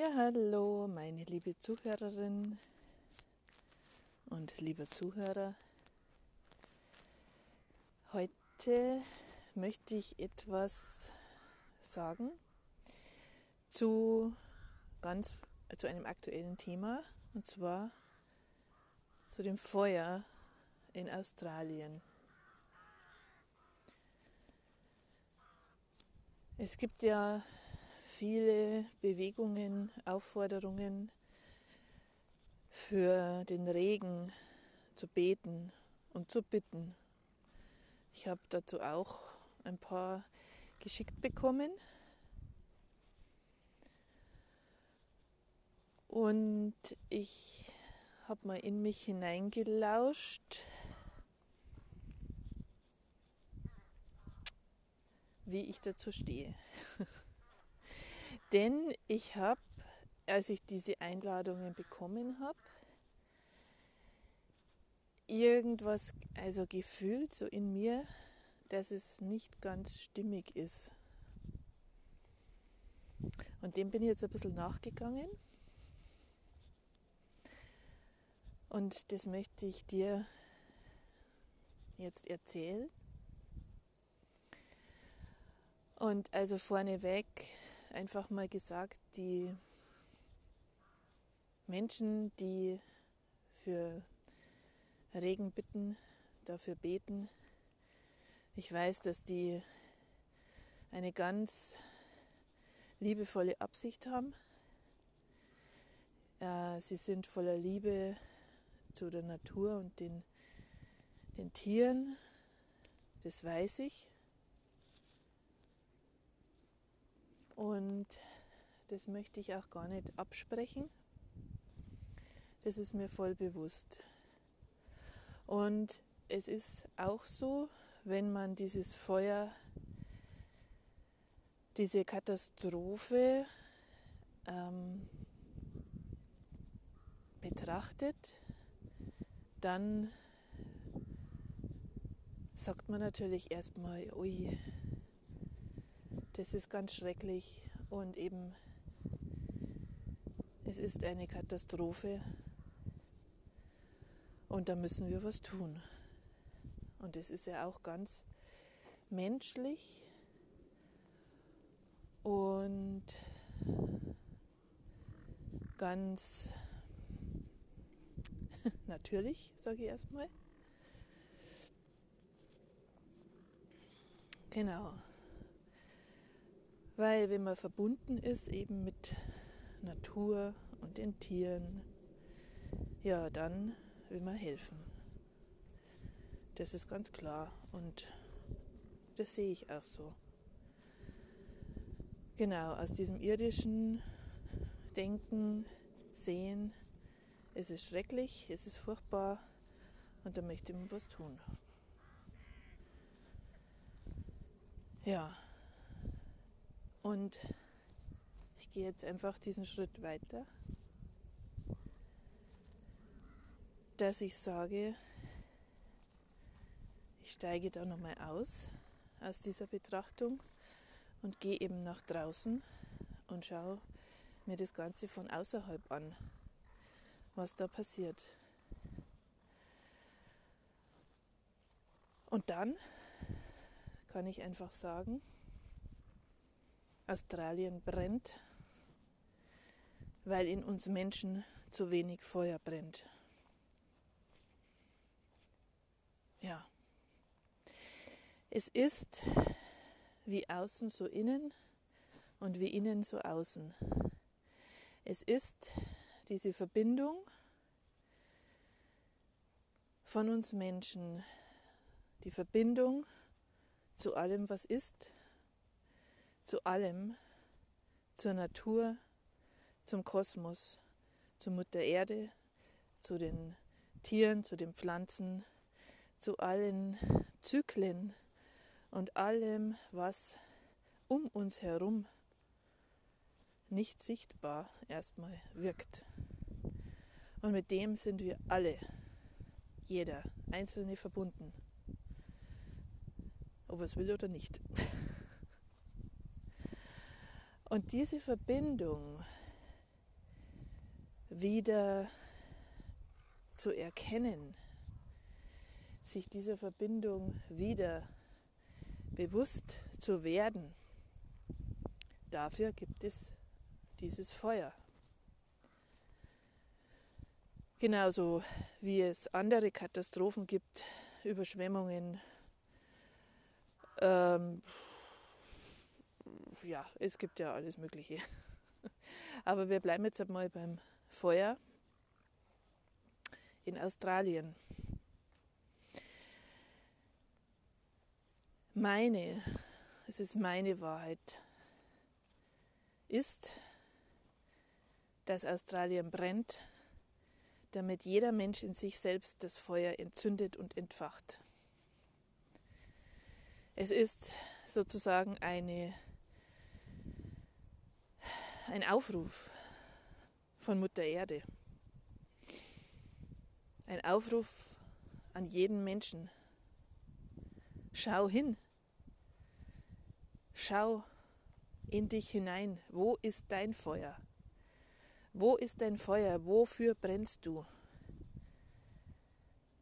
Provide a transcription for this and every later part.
Ja, hallo, meine liebe Zuhörerin und lieber Zuhörer. Heute möchte ich etwas sagen zu ganz zu einem aktuellen Thema und zwar zu dem Feuer in Australien. Es gibt ja viele Bewegungen, Aufforderungen für den Regen zu beten und zu bitten. Ich habe dazu auch ein paar geschickt bekommen. Und ich habe mal in mich hineingelauscht, wie ich dazu stehe. Denn ich habe, als ich diese Einladungen bekommen habe, irgendwas, also gefühlt so in mir, dass es nicht ganz stimmig ist. Und dem bin ich jetzt ein bisschen nachgegangen. Und das möchte ich dir jetzt erzählen. Und also vorneweg einfach mal gesagt, die Menschen, die für Regen bitten, dafür beten, ich weiß, dass die eine ganz liebevolle Absicht haben. Äh, sie sind voller Liebe zu der Natur und den, den Tieren, das weiß ich. Und das möchte ich auch gar nicht absprechen. Das ist mir voll bewusst. Und es ist auch so, wenn man dieses Feuer, diese Katastrophe ähm, betrachtet, dann sagt man natürlich erstmal, ui, das ist ganz schrecklich und eben es ist eine Katastrophe und da müssen wir was tun. Und es ist ja auch ganz menschlich und ganz natürlich, sage ich erstmal. Genau. Weil wenn man verbunden ist eben mit Natur und den Tieren, ja, dann will man helfen. Das ist ganz klar und das sehe ich auch so. Genau, aus diesem irdischen Denken, Sehen, es ist schrecklich, es ist furchtbar und da möchte man was tun. Ja, und ich gehe jetzt einfach diesen Schritt weiter, dass ich sage, ich steige da nochmal aus aus dieser Betrachtung und gehe eben nach draußen und schaue mir das Ganze von außerhalb an, was da passiert. Und dann kann ich einfach sagen, Australien brennt, weil in uns Menschen zu wenig Feuer brennt. Ja. Es ist wie außen so innen und wie innen so außen. Es ist diese Verbindung von uns Menschen, die Verbindung zu allem, was ist zu allem, zur Natur, zum Kosmos, zur Mutter Erde, zu den Tieren, zu den Pflanzen, zu allen Zyklen und allem, was um uns herum nicht sichtbar erstmal wirkt. Und mit dem sind wir alle, jeder Einzelne verbunden, ob es will oder nicht. Und diese Verbindung, wieder zu erkennen, sich dieser Verbindung wieder bewusst zu werden, dafür gibt es dieses Feuer. Genauso wie es andere Katastrophen gibt, Überschwemmungen, ähm, ja, es gibt ja alles Mögliche. Aber wir bleiben jetzt einmal beim Feuer in Australien. Meine, es ist meine Wahrheit, ist, dass Australien brennt, damit jeder Mensch in sich selbst das Feuer entzündet und entfacht. Es ist sozusagen eine, ein Aufruf von Mutter Erde. Ein Aufruf an jeden Menschen. Schau hin. Schau in dich hinein. Wo ist dein Feuer? Wo ist dein Feuer? Wofür brennst du?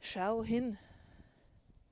Schau hin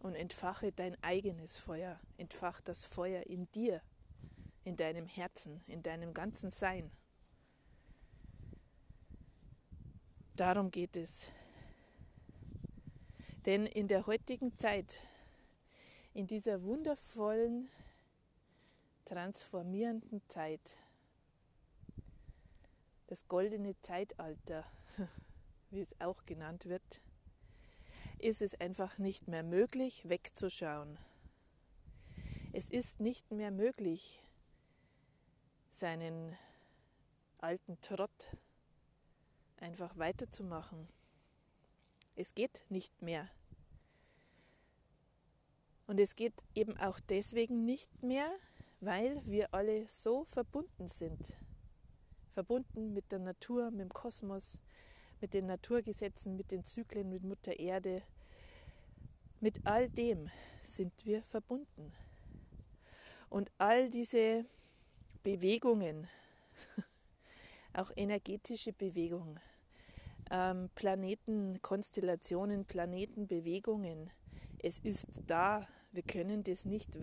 und entfache dein eigenes Feuer. Entfach das Feuer in dir, in deinem Herzen, in deinem ganzen Sein. Darum geht es. Denn in der heutigen Zeit, in dieser wundervollen, transformierenden Zeit, das goldene Zeitalter, wie es auch genannt wird, ist es einfach nicht mehr möglich, wegzuschauen. Es ist nicht mehr möglich, seinen alten Trott einfach weiterzumachen. Es geht nicht mehr. Und es geht eben auch deswegen nicht mehr, weil wir alle so verbunden sind. Verbunden mit der Natur, mit dem Kosmos, mit den Naturgesetzen, mit den Zyklen, mit Mutter Erde. Mit all dem sind wir verbunden. Und all diese Bewegungen, auch energetische Bewegungen, ähm, Planetenkonstellationen, Planetenbewegungen, es ist da. Wir können das nicht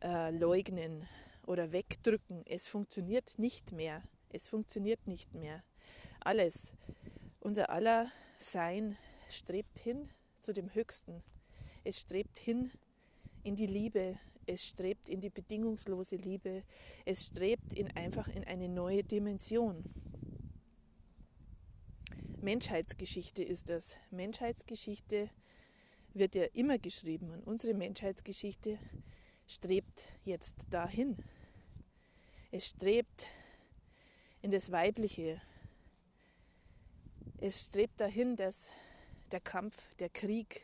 wegleugnen äh, oder wegdrücken. Es funktioniert nicht mehr. Es funktioniert nicht mehr alles, unser aller Sein strebt hin zu dem Höchsten. Es strebt hin in die Liebe, es strebt in die bedingungslose Liebe, es strebt in einfach in eine neue Dimension. Menschheitsgeschichte ist das. Menschheitsgeschichte wird ja immer geschrieben und unsere Menschheitsgeschichte strebt jetzt dahin. Es strebt in das Weibliche, es strebt dahin, dass der Kampf, der Krieg,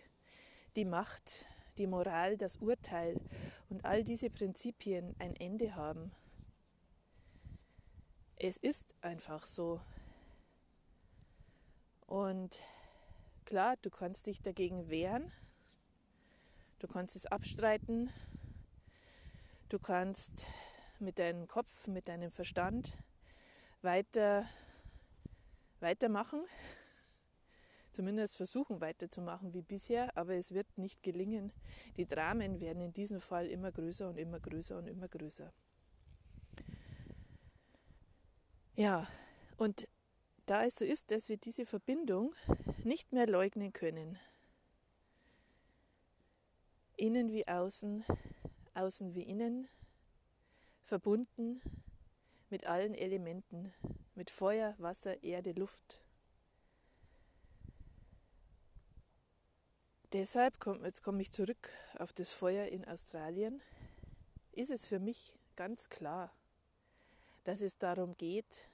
die Macht, die Moral, das Urteil und all diese Prinzipien ein Ende haben. Es ist einfach so. Und klar, du kannst dich dagegen wehren, du kannst es abstreiten, du kannst mit deinem Kopf, mit deinem Verstand weiter weitermachen, zumindest versuchen weiterzumachen wie bisher, aber es wird nicht gelingen. Die Dramen werden in diesem Fall immer größer und immer größer und immer größer. Ja, und da es so ist, dass wir diese Verbindung nicht mehr leugnen können, innen wie außen, außen wie innen, verbunden mit allen Elementen, mit Feuer, Wasser, Erde, Luft. Deshalb, jetzt komme ich zurück auf das Feuer in Australien, ist es für mich ganz klar, dass es darum geht,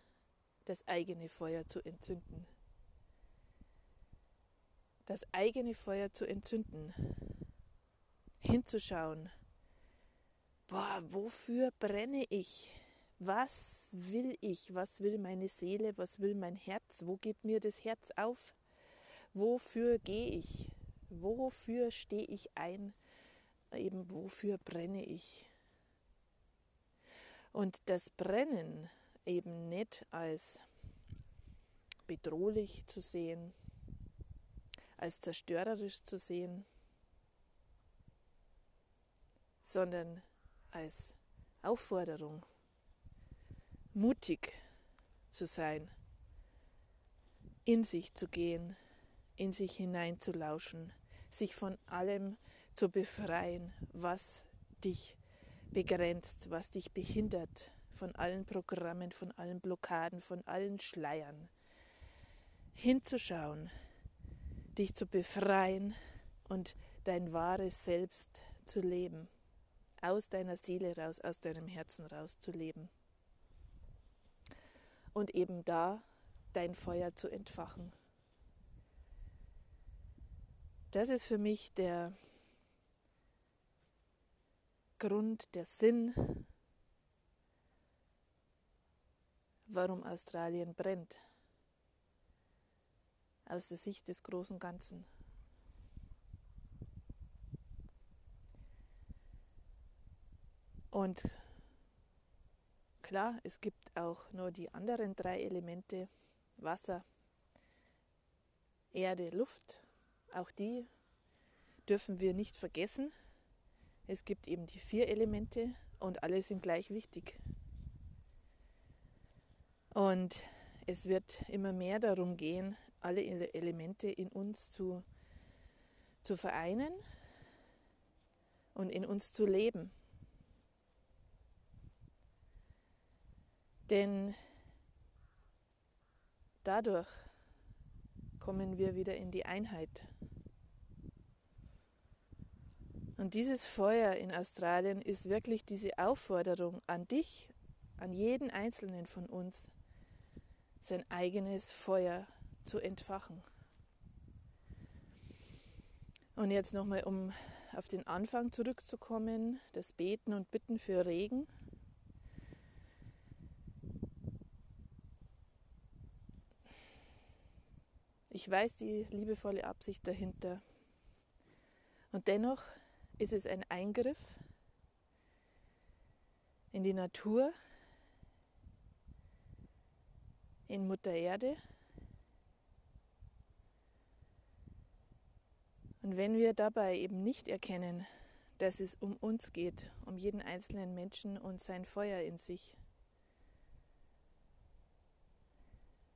das eigene Feuer zu entzünden. Das eigene Feuer zu entzünden. Hinzuschauen. Boah, wofür brenne ich? was will ich, was will meine Seele, was will mein Herz, wo geht mir das Herz auf, wofür gehe ich, wofür stehe ich ein, eben wofür brenne ich. Und das Brennen eben nicht als bedrohlich zu sehen, als zerstörerisch zu sehen, sondern als Aufforderung, mutig zu sein, in sich zu gehen, in sich hineinzulauschen, sich von allem zu befreien, was dich begrenzt, was dich behindert, von allen Programmen, von allen Blockaden, von allen Schleiern. Hinzuschauen, dich zu befreien und dein wahres Selbst zu leben, aus deiner Seele raus, aus deinem Herzen raus zu leben. Und eben da dein Feuer zu entfachen. Das ist für mich der Grund, der Sinn, warum Australien brennt. Aus der Sicht des großen Ganzen. Und klar, es gibt auch nur die anderen drei Elemente, Wasser, Erde, Luft. Auch die dürfen wir nicht vergessen. Es gibt eben die vier Elemente und alle sind gleich wichtig. Und es wird immer mehr darum gehen, alle Elemente in uns zu, zu vereinen und in uns zu leben. Denn dadurch kommen wir wieder in die Einheit. Und dieses Feuer in Australien ist wirklich diese Aufforderung an dich, an jeden Einzelnen von uns, sein eigenes Feuer zu entfachen. Und jetzt nochmal, um auf den Anfang zurückzukommen, das Beten und Bitten für Regen. Ich weiß die liebevolle Absicht dahinter. Und dennoch ist es ein Eingriff in die Natur, in Mutter Erde. Und wenn wir dabei eben nicht erkennen, dass es um uns geht, um jeden einzelnen Menschen und sein Feuer in sich,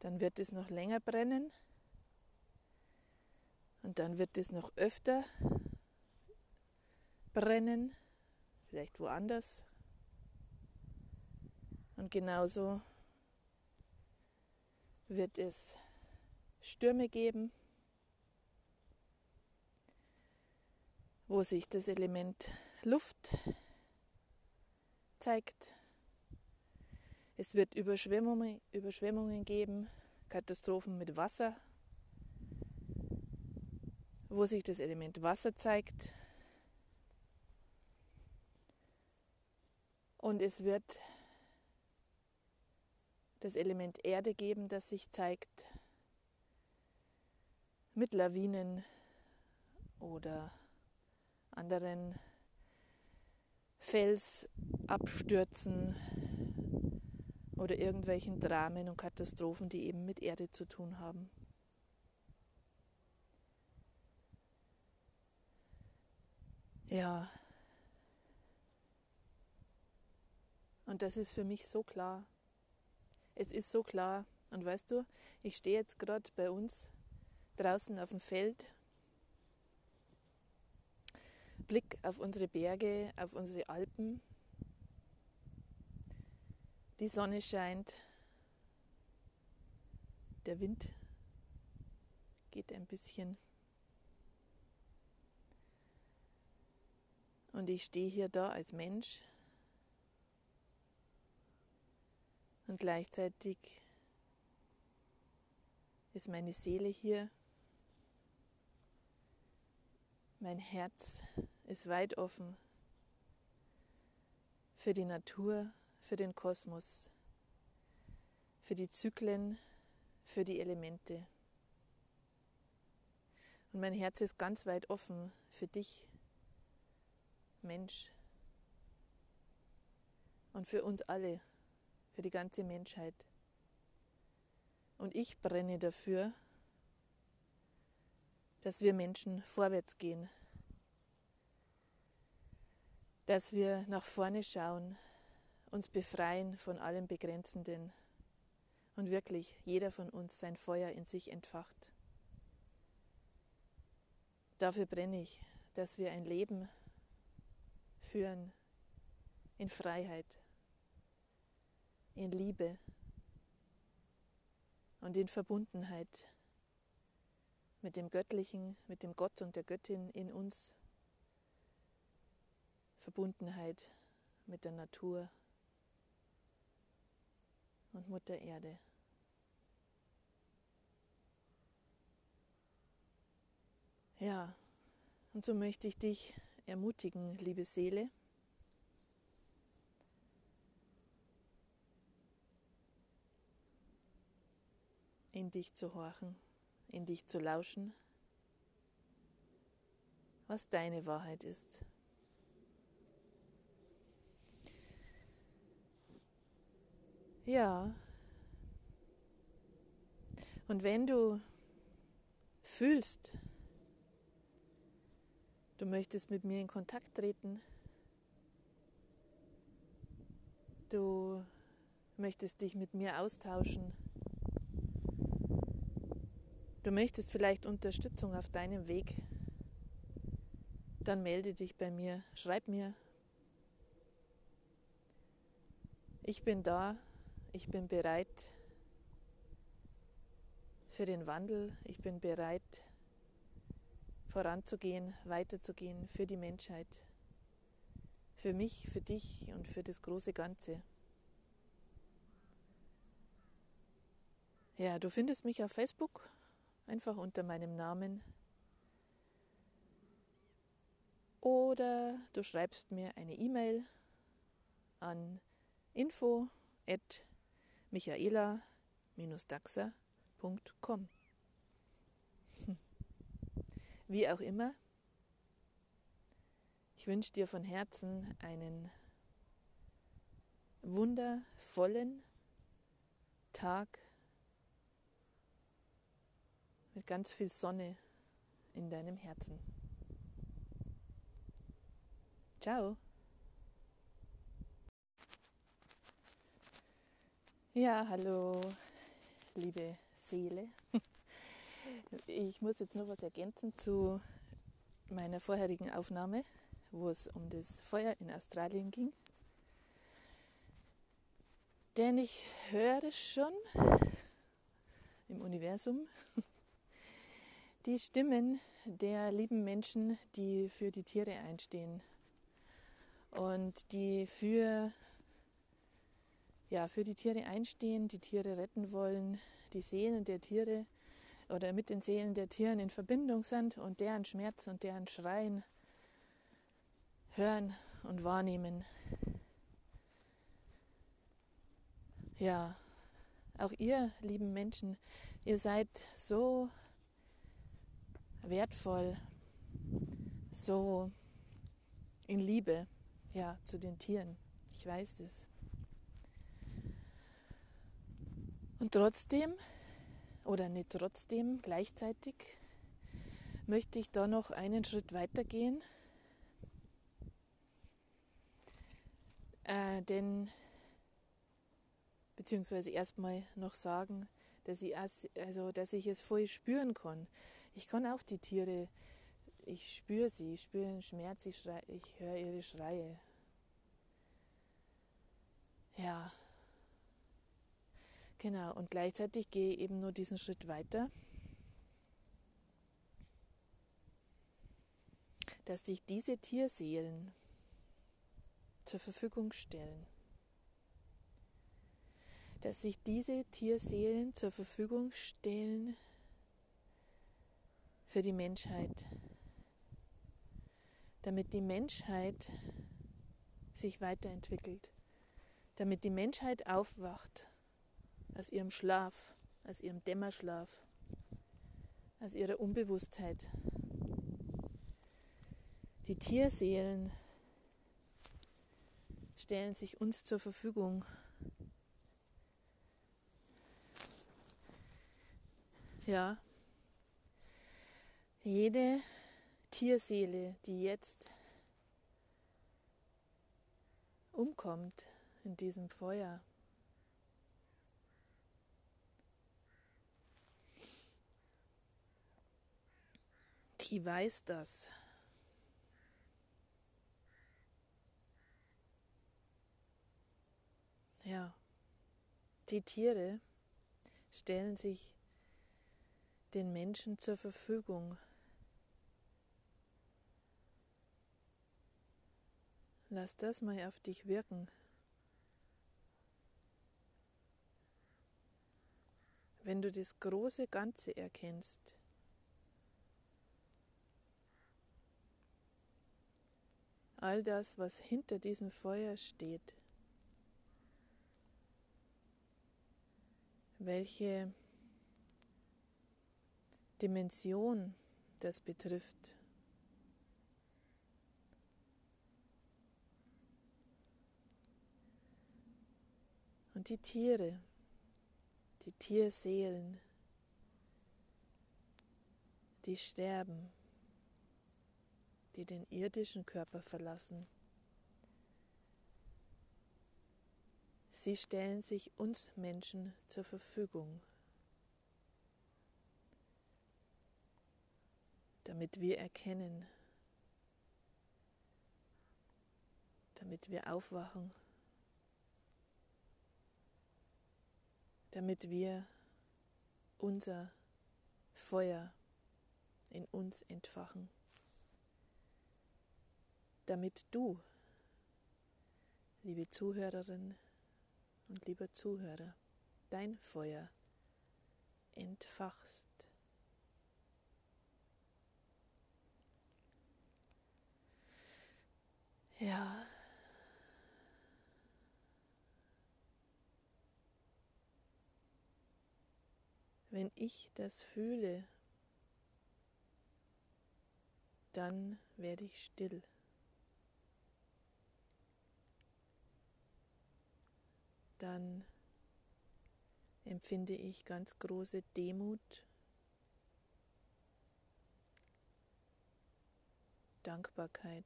dann wird es noch länger brennen und dann wird es noch öfter brennen, vielleicht woanders. Und genauso wird es Stürme geben, wo sich das Element Luft zeigt. Es wird Überschwemmungen, Überschwemmungen geben, Katastrophen mit Wasser, wo sich das Element Wasser zeigt. Und es wird das Element Erde geben, das sich zeigt mit Lawinen oder anderen Felsabstürzen oder irgendwelchen Dramen und Katastrophen, die eben mit Erde zu tun haben. Ja. Und das ist für mich so klar. Es ist so klar. Und weißt du, ich stehe jetzt gerade bei uns draußen auf dem Feld, Blick auf unsere Berge, auf unsere Alpen. Die Sonne scheint, der Wind geht ein bisschen. Und ich stehe hier da als Mensch Und gleichzeitig ist meine Seele hier. Mein Herz ist weit offen für die Natur, für den Kosmos, für die Zyklen, für die Elemente. Und mein Herz ist ganz weit offen für dich, Mensch, und für uns alle für die ganze Menschheit. und ich brenne dafür, dass wir Menschen vorwärts gehen, dass wir nach vorne schauen, uns befreien von allem Begrenzenden und wirklich jeder von uns sein Feuer in sich entfacht. Dafür brenne ich, dass wir ein Leben führen in Freiheit, in Liebe und in Verbundenheit mit dem Göttlichen, mit dem Gott und der Göttin in uns, Verbundenheit mit der Natur und Mutter Erde. Ja, und so möchte ich dich ermutigen, liebe Seele, in dich zu horchen, in dich zu lauschen, was deine Wahrheit ist. Ja, und wenn du fühlst, du möchtest mit mir in Kontakt treten, du möchtest dich mit mir austauschen, du möchtest vielleicht Unterstützung auf deinem Weg, dann melde dich bei mir, schreib mir. Ich bin da, ich bin bereit für den Wandel, ich bin bereit voranzugehen, weiterzugehen für die Menschheit, für mich, für dich und für das große Ganze. Ja, du findest mich auf Facebook einfach unter meinem Namen oder du schreibst mir eine E-Mail an info at michaela-daxer.com. Wie auch immer, ich wünsche dir von Herzen einen wundervollen Tag mit ganz viel Sonne in deinem Herzen. Ciao. Ja, hallo, liebe Seele. Ich muss jetzt noch was ergänzen zu meiner vorherigen Aufnahme, wo es um das Feuer in Australien ging. Denn ich höre schon im Universum die Stimmen der lieben Menschen, die für die Tiere einstehen und die für ja, für die Tiere einstehen, die Tiere retten wollen, die Seelen der Tiere oder mit den Seelen der Tieren in Verbindung sind und deren Schmerz und deren Schreien hören und wahrnehmen. Ja, auch ihr lieben Menschen, ihr seid so wertvoll, so in Liebe ja, zu den Tieren. Ich weiß das. Und trotzdem, oder nicht trotzdem, gleichzeitig möchte ich da noch einen Schritt weiter gehen. Äh, denn, beziehungsweise erstmal noch sagen, dass ich, also, dass ich es voll spüren kann. Ich kann auch die Tiere, ich spüre sie, ich spüre den Schmerz, ich, ich höre ihre Schreie. Ja, Genau, und gleichzeitig gehe ich eben nur diesen Schritt weiter, dass sich diese Tierseelen zur Verfügung stellen. Dass sich diese Tierseelen zur Verfügung stellen für die Menschheit, damit die Menschheit sich weiterentwickelt, damit die Menschheit aufwacht aus ihrem Schlaf, aus ihrem Dämmerschlaf, aus ihrer Unbewusstheit. Die Tierseelen stellen sich uns zur Verfügung. Ja, jede Tierseele, die jetzt umkommt in diesem Feuer, die weiß das. Ja, die Tiere stellen sich den Menschen zur Verfügung. Lass das mal auf dich wirken. Wenn du das große Ganze erkennst, all das, was hinter diesem Feuer steht, welche Dimension das betrifft. Und die Tiere, die Tierseelen, die sterben, die den irdischen Körper verlassen. Sie stellen sich uns Menschen zur Verfügung, damit wir erkennen, damit wir aufwachen, damit wir unser Feuer in uns entfachen, damit du, liebe Zuhörerin, und lieber Zuhörer, dein Feuer entfachst. Ja. Wenn ich das fühle, dann werde ich still. dann empfinde ich ganz große Demut, Dankbarkeit.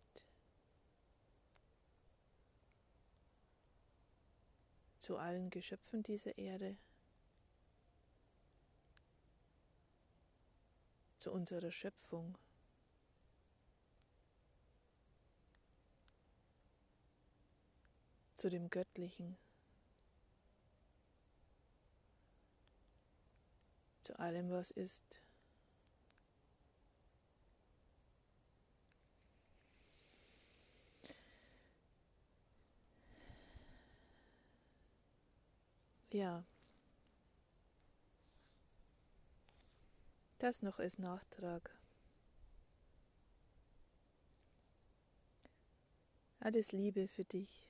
zu allen Geschöpfen dieser Erde, zu unserer Schöpfung. zu dem Göttlichen. zu allem, was ist. Ja, das noch als Nachtrag. Alles Liebe für dich.